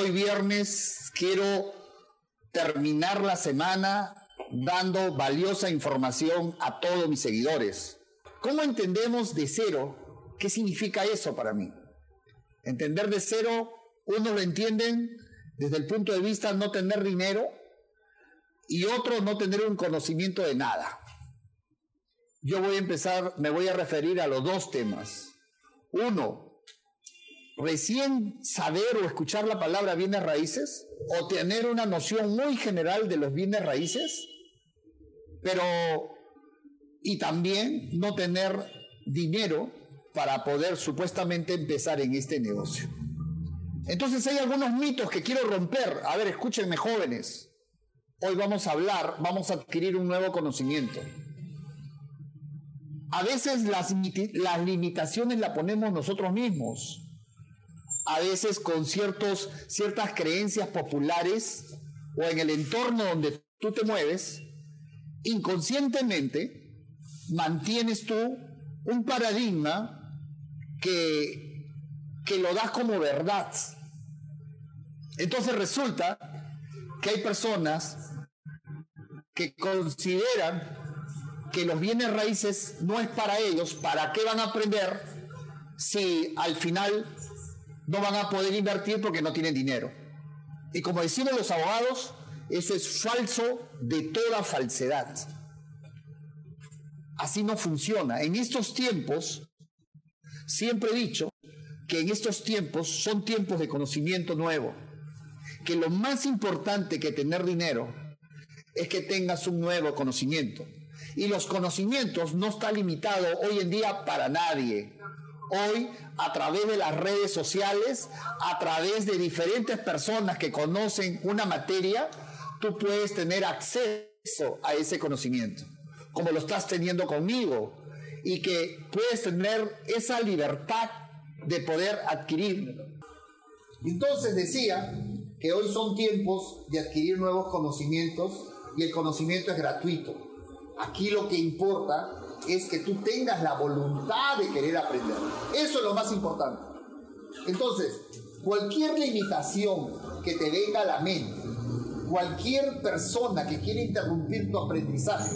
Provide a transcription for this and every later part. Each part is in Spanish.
Hoy viernes quiero terminar la semana dando valiosa información a todos mis seguidores. ¿Cómo entendemos de cero? ¿Qué significa eso para mí? Entender de cero, unos lo entienden desde el punto de vista no tener dinero y otros no tener un conocimiento de nada. Yo voy a empezar, me voy a referir a los dos temas. Uno, recién saber o escuchar la palabra bienes raíces o tener una noción muy general de los bienes raíces, pero y también no tener dinero para poder supuestamente empezar en este negocio. Entonces hay algunos mitos que quiero romper. A ver, escúchenme jóvenes. Hoy vamos a hablar, vamos a adquirir un nuevo conocimiento. A veces las, las limitaciones las ponemos nosotros mismos. A veces con ciertos, ciertas creencias populares o en el entorno donde tú te mueves, inconscientemente mantienes tú un paradigma que, que lo das como verdad. Entonces resulta que hay personas que consideran que los bienes raíces no es para ellos, ¿para qué van a aprender si al final no van a poder invertir porque no tienen dinero? Y como decimos los abogados, eso es falso de toda falsedad. Así no funciona. En estos tiempos, siempre he dicho que en estos tiempos son tiempos de conocimiento nuevo. Que lo más importante que tener dinero es que tengas un nuevo conocimiento. Y los conocimientos no está limitado hoy en día para nadie. Hoy, a través de las redes sociales, a través de diferentes personas que conocen una materia, tú puedes tener acceso a ese conocimiento, como lo estás teniendo conmigo, y que puedes tener esa libertad de poder adquirirlo. Entonces decía que hoy son tiempos de adquirir nuevos conocimientos y el conocimiento es gratuito. Aquí lo que importa es que tú tengas la voluntad de querer aprender. Eso es lo más importante. Entonces, cualquier limitación que te venga a la mente, cualquier persona que quiera interrumpir tu aprendizaje,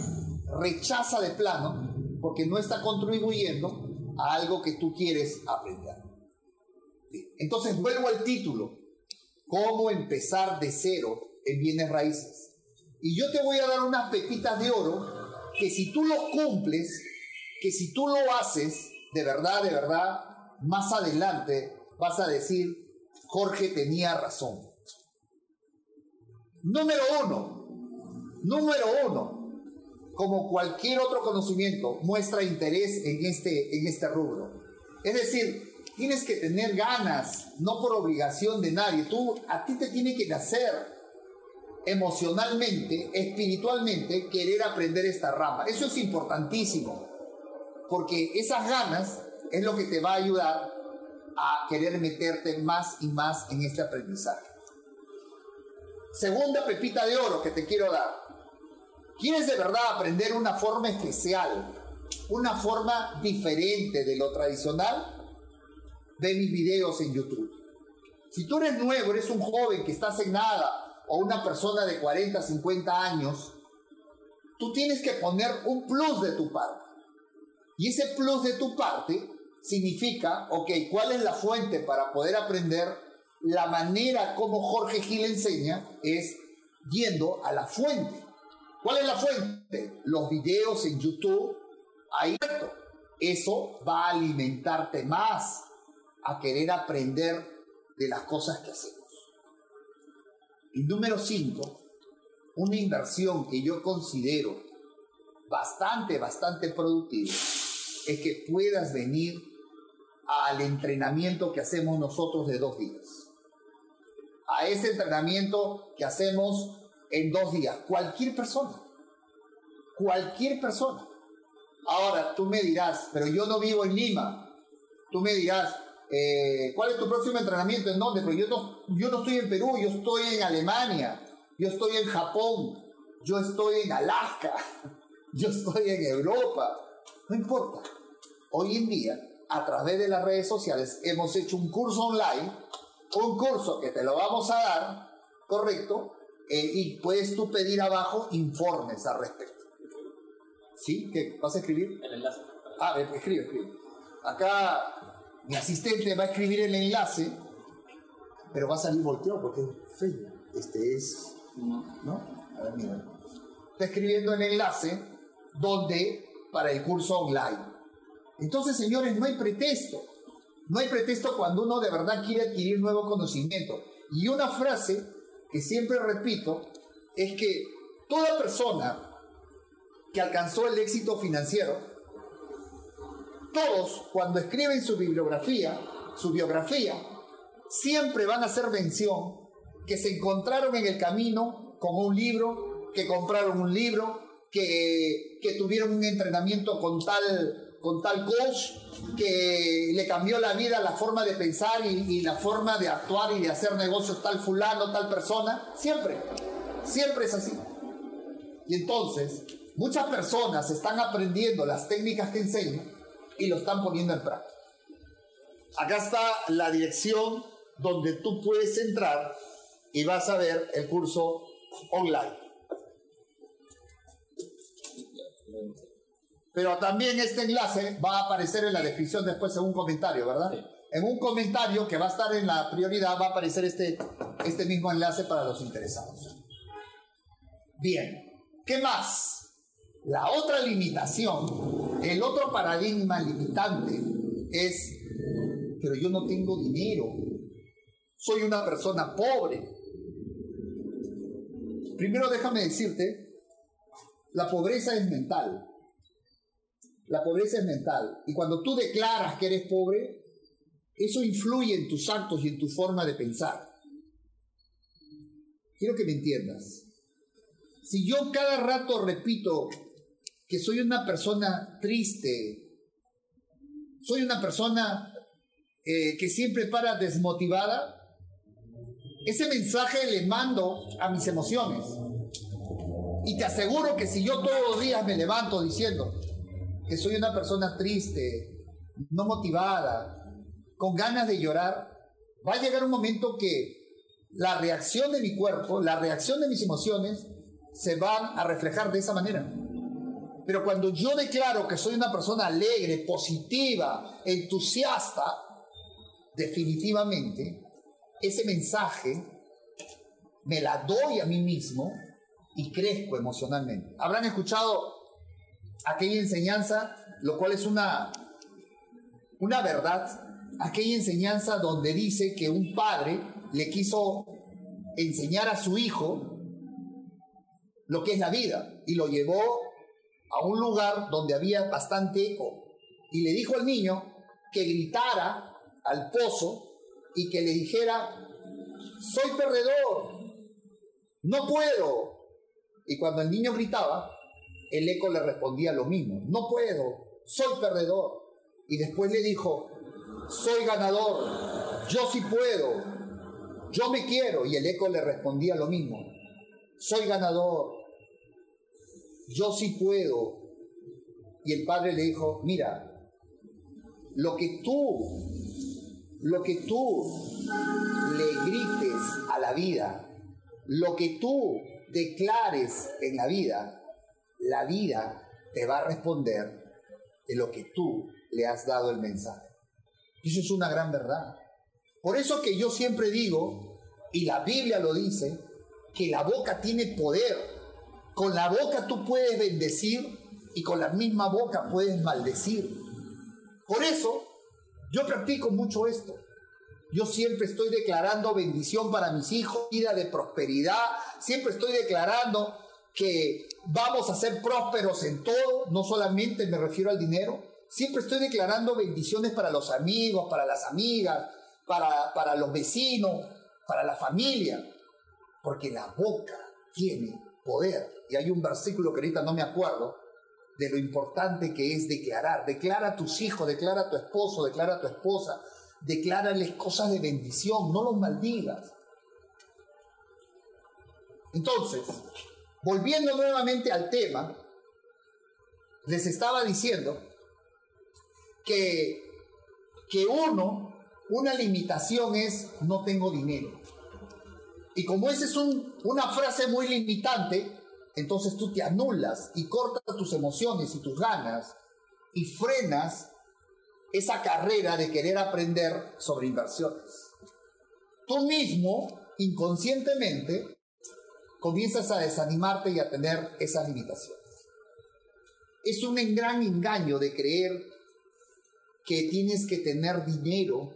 rechaza de plano porque no está contribuyendo a algo que tú quieres aprender. Entonces, vuelvo al título. ¿Cómo empezar de cero en bienes raíces? Y yo te voy a dar unas pepitas de oro que si tú lo cumples, que si tú lo haces, de verdad, de verdad, más adelante vas a decir, Jorge tenía razón. Número uno, número uno, como cualquier otro conocimiento, muestra interés en este, en este rubro. Es decir, tienes que tener ganas, no por obligación de nadie. Tú, a ti te tiene que nacer emocionalmente, espiritualmente, querer aprender esta rama. Eso es importantísimo, porque esas ganas es lo que te va a ayudar a querer meterte más y más en este aprendizaje. Segunda pepita de oro que te quiero dar. ¿Quieres de verdad aprender una forma especial, una forma diferente de lo tradicional? Ve mis videos en YouTube. Si tú eres nuevo, eres un joven que estás en nada, o una persona de 40, 50 años, tú tienes que poner un plus de tu parte. Y ese plus de tu parte significa, ok, ¿cuál es la fuente para poder aprender? La manera como Jorge Gil enseña es yendo a la fuente. ¿Cuál es la fuente? Los videos en YouTube. Ahí eso va a alimentarte más a querer aprender de las cosas que hacemos. Y número 5, una inversión que yo considero bastante, bastante productiva, es que puedas venir al entrenamiento que hacemos nosotros de dos días. A ese entrenamiento que hacemos en dos días. Cualquier persona. Cualquier persona. Ahora, tú me dirás, pero yo no vivo en Lima. Tú me dirás, eh, ¿cuál es tu próximo entrenamiento? ¿En dónde? Pero yo no, yo no estoy en Perú, yo estoy en Alemania, yo estoy en Japón, yo estoy en Alaska, yo estoy en Europa. No importa. Hoy en día, a través de las redes sociales, hemos hecho un curso online un curso que te lo vamos a dar, correcto, eh, y puedes tú pedir abajo informes al respecto. ¿Sí? ¿Qué? ¿Vas a escribir? El enlace. Ah, escribe, escribe. Acá mi asistente va a escribir el enlace, pero va a salir volteado porque es feo. Este es. ¿No? A ver, mira. Está escribiendo el enlace donde para el curso online. Entonces, señores, no hay pretexto. No hay pretexto cuando uno de verdad quiere adquirir nuevo conocimiento. Y una frase que siempre repito es que toda persona que alcanzó el éxito financiero, todos cuando escriben su bibliografía, su biografía, siempre van a hacer mención que se encontraron en el camino con un libro, que compraron un libro, que, que tuvieron un entrenamiento con tal, con tal coach, que le cambió la vida, la forma de pensar y, la forma de actuar y de hacer negocios tal fulano, tal persona. Siempre, siempre es así. Y entonces, muchas personas están aprendiendo las técnicas que enseño y lo están poniendo en práctica. Acá está la dirección donde tú puedes entrar y vas a ver el curso online. Pero también este enlace va a aparecer en la descripción después en un comentario, ¿verdad? En un comentario que va a estar en la prioridad va a aparecer este, este mismo enlace para los interesados. Bien, ¿qué más? La otra limitación, el otro paradigma limitante es, pero yo no tengo dinero, soy una persona pobre. Primero déjame decirte, la pobreza es mental. La pobreza es mental. Y cuando tú declaras que eres pobre, eso influye en tus actos y en tu forma de pensar. Quiero que me entiendas. Si yo cada rato repito soy una persona triste, soy una persona eh, que siempre para desmotivada, ese mensaje le mando a mis emociones. Y te aseguro que si yo todos los días me levanto diciendo, que soy una persona triste, no motivada, con ganas de llorar, va a llegar un momento que la reacción de mi cuerpo, la reacción de mis emociones, se van a reflejar de esa manera. Pero cuando yo declaro que soy una persona alegre, positiva, entusiasta, definitivamente, ese mensaje me la doy a mí mismo y crezco emocionalmente. Habrán escuchado aquella enseñanza, lo cual es una, una verdad, aquella enseñanza donde dice que un padre le quiso enseñar a su hijo lo que es la vida y lo llevó a un lugar donde había bastante eco y le dijo al niño que gritara al pozo y que le dijera, soy perdedor, no puedo. Y cuando el niño gritaba, el eco le respondía lo mismo, no puedo, soy perdedor. Y después le dijo, soy ganador, yo sí puedo, yo me quiero. Y el eco le respondía lo mismo, soy ganador, yo sí puedo. Y el padre le dijo, mira, lo que tú, lo que tú le grites a la vida, lo que tú declares en la vida, la vida te va a responder de lo que tú le has dado el mensaje. Eso es una gran verdad. Por eso que yo siempre digo, y la Biblia lo dice, que la boca tiene poder. Con la boca tú puedes bendecir y con la misma boca puedes maldecir. Por eso yo practico mucho esto. Yo siempre estoy declarando bendición para mis hijos, vida de prosperidad. Siempre estoy declarando que vamos a ser prósperos en todo, no solamente me refiero al dinero, siempre estoy declarando bendiciones para los amigos, para las amigas, para, para los vecinos, para la familia, porque la boca tiene poder. Y hay un versículo que ahorita no me acuerdo de lo importante que es declarar. Declara a tus hijos, declara a tu esposo, declara a tu esposa, declárales cosas de bendición, no los maldigas. Entonces, Volviendo nuevamente al tema, les estaba diciendo que, que uno una limitación es no tengo dinero. Y como esa es una frase muy limitante, entonces tú te anulas y cortas tus emociones y tus ganas y frenas esa carrera de querer aprender sobre inversiones. Tú mismo, inconscientemente, comienzas a desanimarte y a tener esas limitaciones. Es un gran engaño de creer que tienes que tener dinero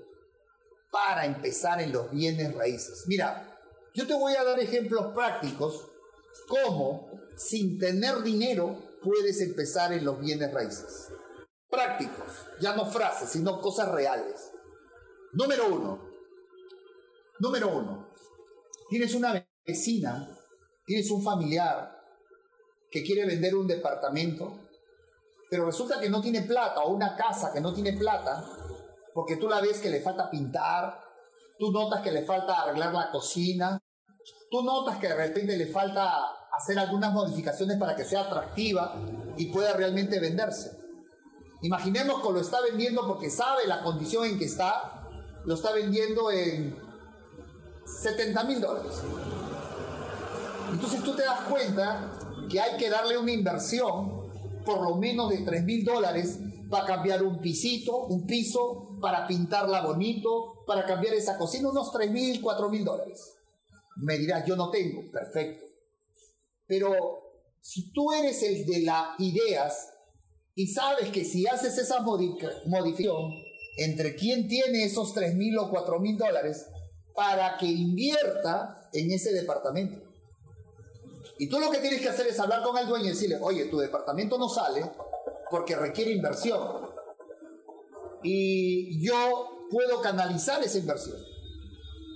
para empezar en los bienes raíces. Mira, yo te voy a dar ejemplos prácticos cómo sin tener dinero puedes empezar en los bienes raíces. Prácticos, ya no frases, sino cosas reales. Número uno, número uno, tienes una vecina, tienes un familiar que quiere vender un departamento, pero resulta que no tiene plata, o una casa que no tiene plata, porque tú la ves que le falta pintar, tú notas que le falta arreglar la cocina, tú notas que de repente le falta hacer algunas modificaciones para que sea atractiva y pueda realmente venderse. Imaginemos que lo está vendiendo porque sabe la condición en que está, lo está vendiendo en 70 mil dólares. Entonces tú te das cuenta que hay que darle una inversión por lo menos de 3 mil dólares para cambiar un pisito, un piso, para pintarla bonito, para cambiar esa cocina, unos 3 mil, 4 mil dólares. Me dirás, yo no tengo, perfecto. Pero si tú eres el de las ideas y sabes que si haces esa modificación entre quién tiene esos 3 mil o 4 mil dólares para que invierta en ese departamento. Y tú lo que tienes que hacer es hablar con el dueño y decirle, oye, tu departamento no sale porque requiere inversión. Y yo puedo canalizar esa inversión.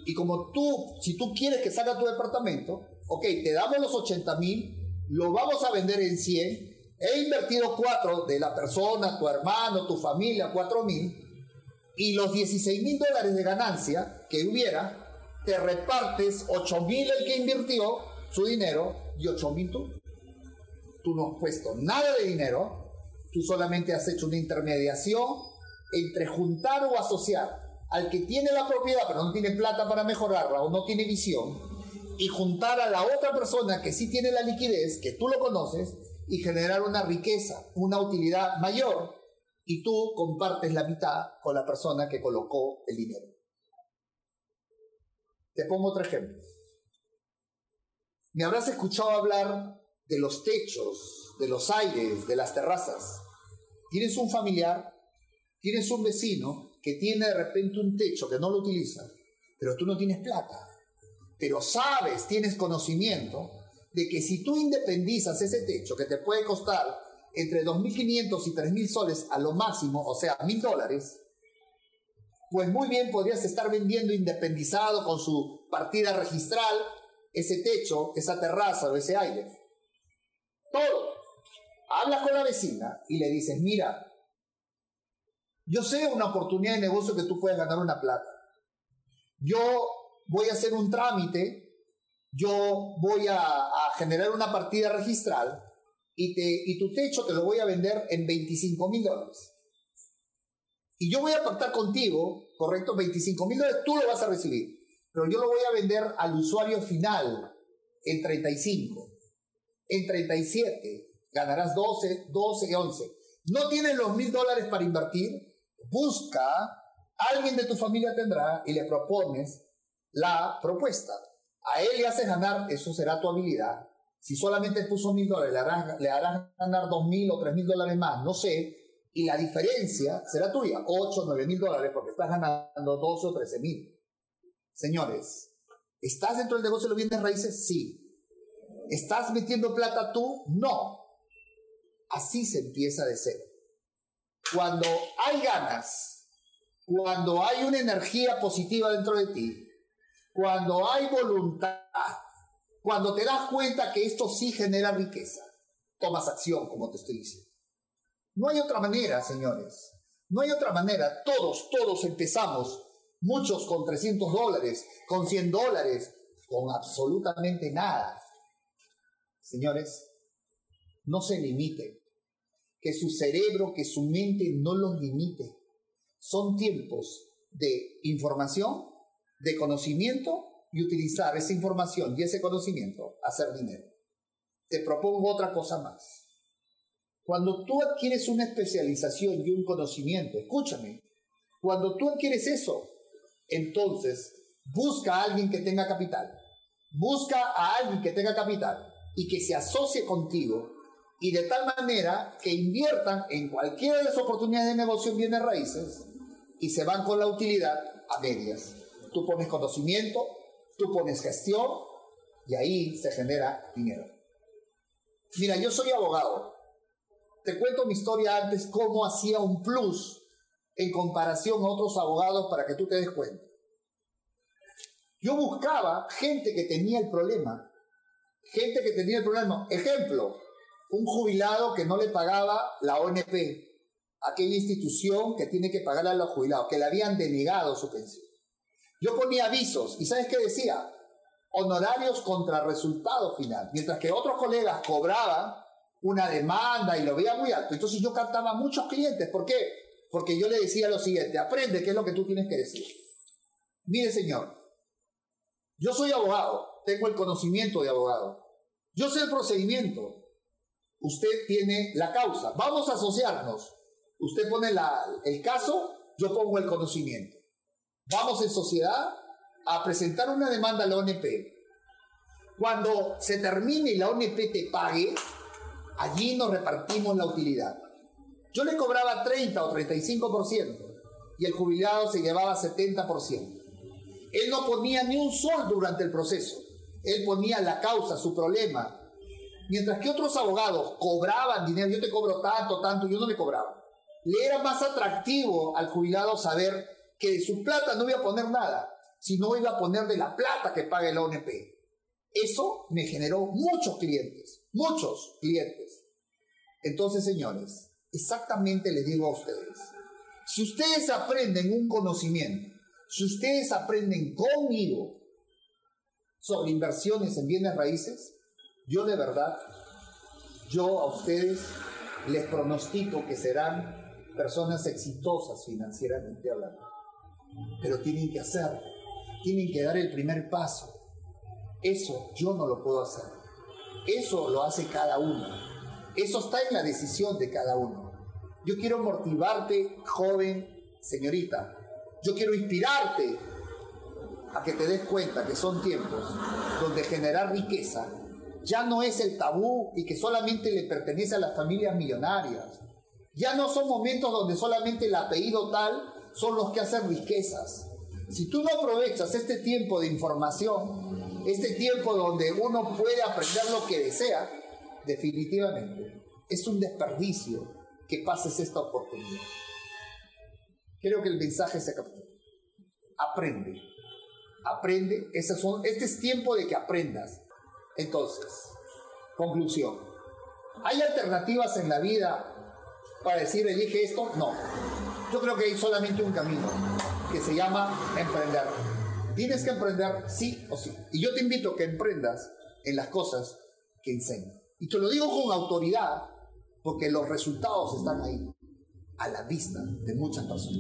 Y como tú, si tú quieres que salga tu departamento, ok, te damos los 80 mil, lo vamos a vender en 100, he invertido 4 de la persona, tu hermano, tu familia, 4 mil, y los 16 mil dólares de ganancia que hubiera, te repartes 8 mil el que invirtió su dinero y 8 mil tú. Tú no has puesto nada de dinero, tú solamente has hecho una intermediación entre juntar o asociar al que tiene la propiedad pero no tiene plata para mejorarla o no tiene visión y juntar a la otra persona que sí tiene la liquidez, que tú lo conoces, y generar una riqueza, una utilidad mayor, y tú compartes la mitad con la persona que colocó el dinero. Te pongo otro ejemplo. Me habrás escuchado hablar de los techos, de los aires, de las terrazas. Tienes un familiar, tienes un vecino que tiene de repente un techo que no lo utiliza, pero tú no tienes plata pero sabes, tienes conocimiento de que si tú independizas ese techo que te puede costar entre 2.500 y 3.000 soles a lo máximo, o sea, 1.000 dólares, pues muy bien podrías estar vendiendo independizado con su partida registral ese techo, esa terraza o ese aire. Todo. Hablas con la vecina y le dices, mira, yo sé una oportunidad de negocio que tú puedes ganar una plata. Yo voy a hacer un trámite, yo voy a, generar una partida registral y, y tu techo te lo voy a vender en 25 mil dólares. Y yo voy a pactar contigo, correcto, 25 mil dólares tú lo vas a recibir, pero yo lo voy a vender al usuario final en 35, en 37, ganarás 12, 12, 11. No tienes los mil dólares para invertir, busca, alguien de tu familia tendrá y le propones la propuesta. A él le haces ganar, eso será tu habilidad. Si solamente puso mil dólares, le harás, ganar dos mil o tres mil dólares más, no sé. Y la diferencia será tuya, ocho, nueve mil dólares, porque estás ganando 12 o 13 mil. Señores, ¿estás dentro del negocio de los bienes raíces? Sí. ¿Estás metiendo plata tú? No. Así se empieza de cero. Cuando hay ganas, cuando hay una energía positiva dentro de ti, cuando hay voluntad, cuando te das cuenta que esto sí genera riqueza, tomas acción, como te estoy diciendo. No hay otra manera, señores. No hay otra manera. Todos, todos empezamos, muchos con 300 dólares, con 100 dólares, con absolutamente nada. Señores, no se limite. Que su cerebro, que su mente no los limite. Son tiempos de información, de conocimiento y utilizar esa información y ese conocimiento a hacer dinero. Te propongo otra cosa más. Cuando tú adquieres una especialización y un conocimiento, escúchame, cuando tú adquieres eso, entonces busca a alguien que tenga capital. Busca a alguien que tenga capital y que se asocie contigo y de tal manera que inviertan en cualquiera de las oportunidades de negocio en bienes raíces y se van con la utilidad a medias. Tú pones conocimiento, tú pones gestión y ahí se genera dinero. Mira, yo soy abogado. Te cuento mi historia antes, cómo hacía un plus en comparación a otros abogados para que tú te des cuenta. Yo buscaba gente que tenía el problema. Gente que tenía el problema. Ejemplo, un jubilado que no le pagaba la ONP, aquella institución que tiene que pagar a los jubilados, que le habían denegado su pensión. Yo ponía avisos y ¿sabes qué decía? Honorarios contra resultado final. Mientras que otros colegas cobraban una demanda y lo veía muy alto. Entonces yo captaba muchos clientes. ¿Por qué? Porque yo le decía lo siguiente, aprende qué es lo que tú tienes que decir. Mire señor, yo soy abogado, tengo el conocimiento de abogado. Yo sé el procedimiento. Usted tiene la causa. Vamos a asociarnos. Usted pone el caso, yo pongo el conocimiento. Vamos en sociedad a presentar una demanda a la ONP. Cuando se termine y la ONP te pague, allí nos repartimos la utilidad. Yo le cobraba 30 o 35% y el jubilado se llevaba 70%. Él no ponía ni un sol durante el proceso. Él ponía la causa, su problema. Mientras que otros abogados cobraban dinero, yo te cobro tanto, tanto, yo no le cobraba. Le era más atractivo al jubilado saber que de su plata no iba a poner nada, sino iba a poner de la plata que paga el ONP. Eso me generó muchos clientes, muchos clientes. Entonces, señores, exactamente les digo a ustedes, si ustedes aprenden un conocimiento si ustedes aprenden conmigo sobre inversiones en bienes raíces, yo de verdad, yo a ustedes les pronostico que serán personas exitosas financieramente hablando. Pero tienen que hacerlo, tienen que dar el primer paso. Eso yo no lo puedo hacer. Eso lo hace cada uno. Eso está en la decisión de cada uno. Yo quiero motivarte, joven, señorita, yo quiero inspirarte a que te des cuenta que son tiempos donde generar riqueza ya no es el tabú y que solamente le pertenece a las familias millonarias. Ya no son momentos donde solamente el apellido tal son los que hacen riquezas. Si tú no aprovechas este tiempo de información, este tiempo donde uno puede aprender lo que desea, definitivamente es un desperdicio que pases esta oportunidad. Creo que el mensaje se captura. Aprende. Aprende. este es tiempo de que aprendas. Entonces, conclusión. ¿Hay alternativas en la vida para decir elige esto? No. Yo creo que hay solamente un camino que se llama emprender. Tienes que emprender sí o sí. Y yo te invito a que emprendas en las cosas que enseño. Y te lo digo con autoridad porque los resultados están ahí a la vista de muchas personas.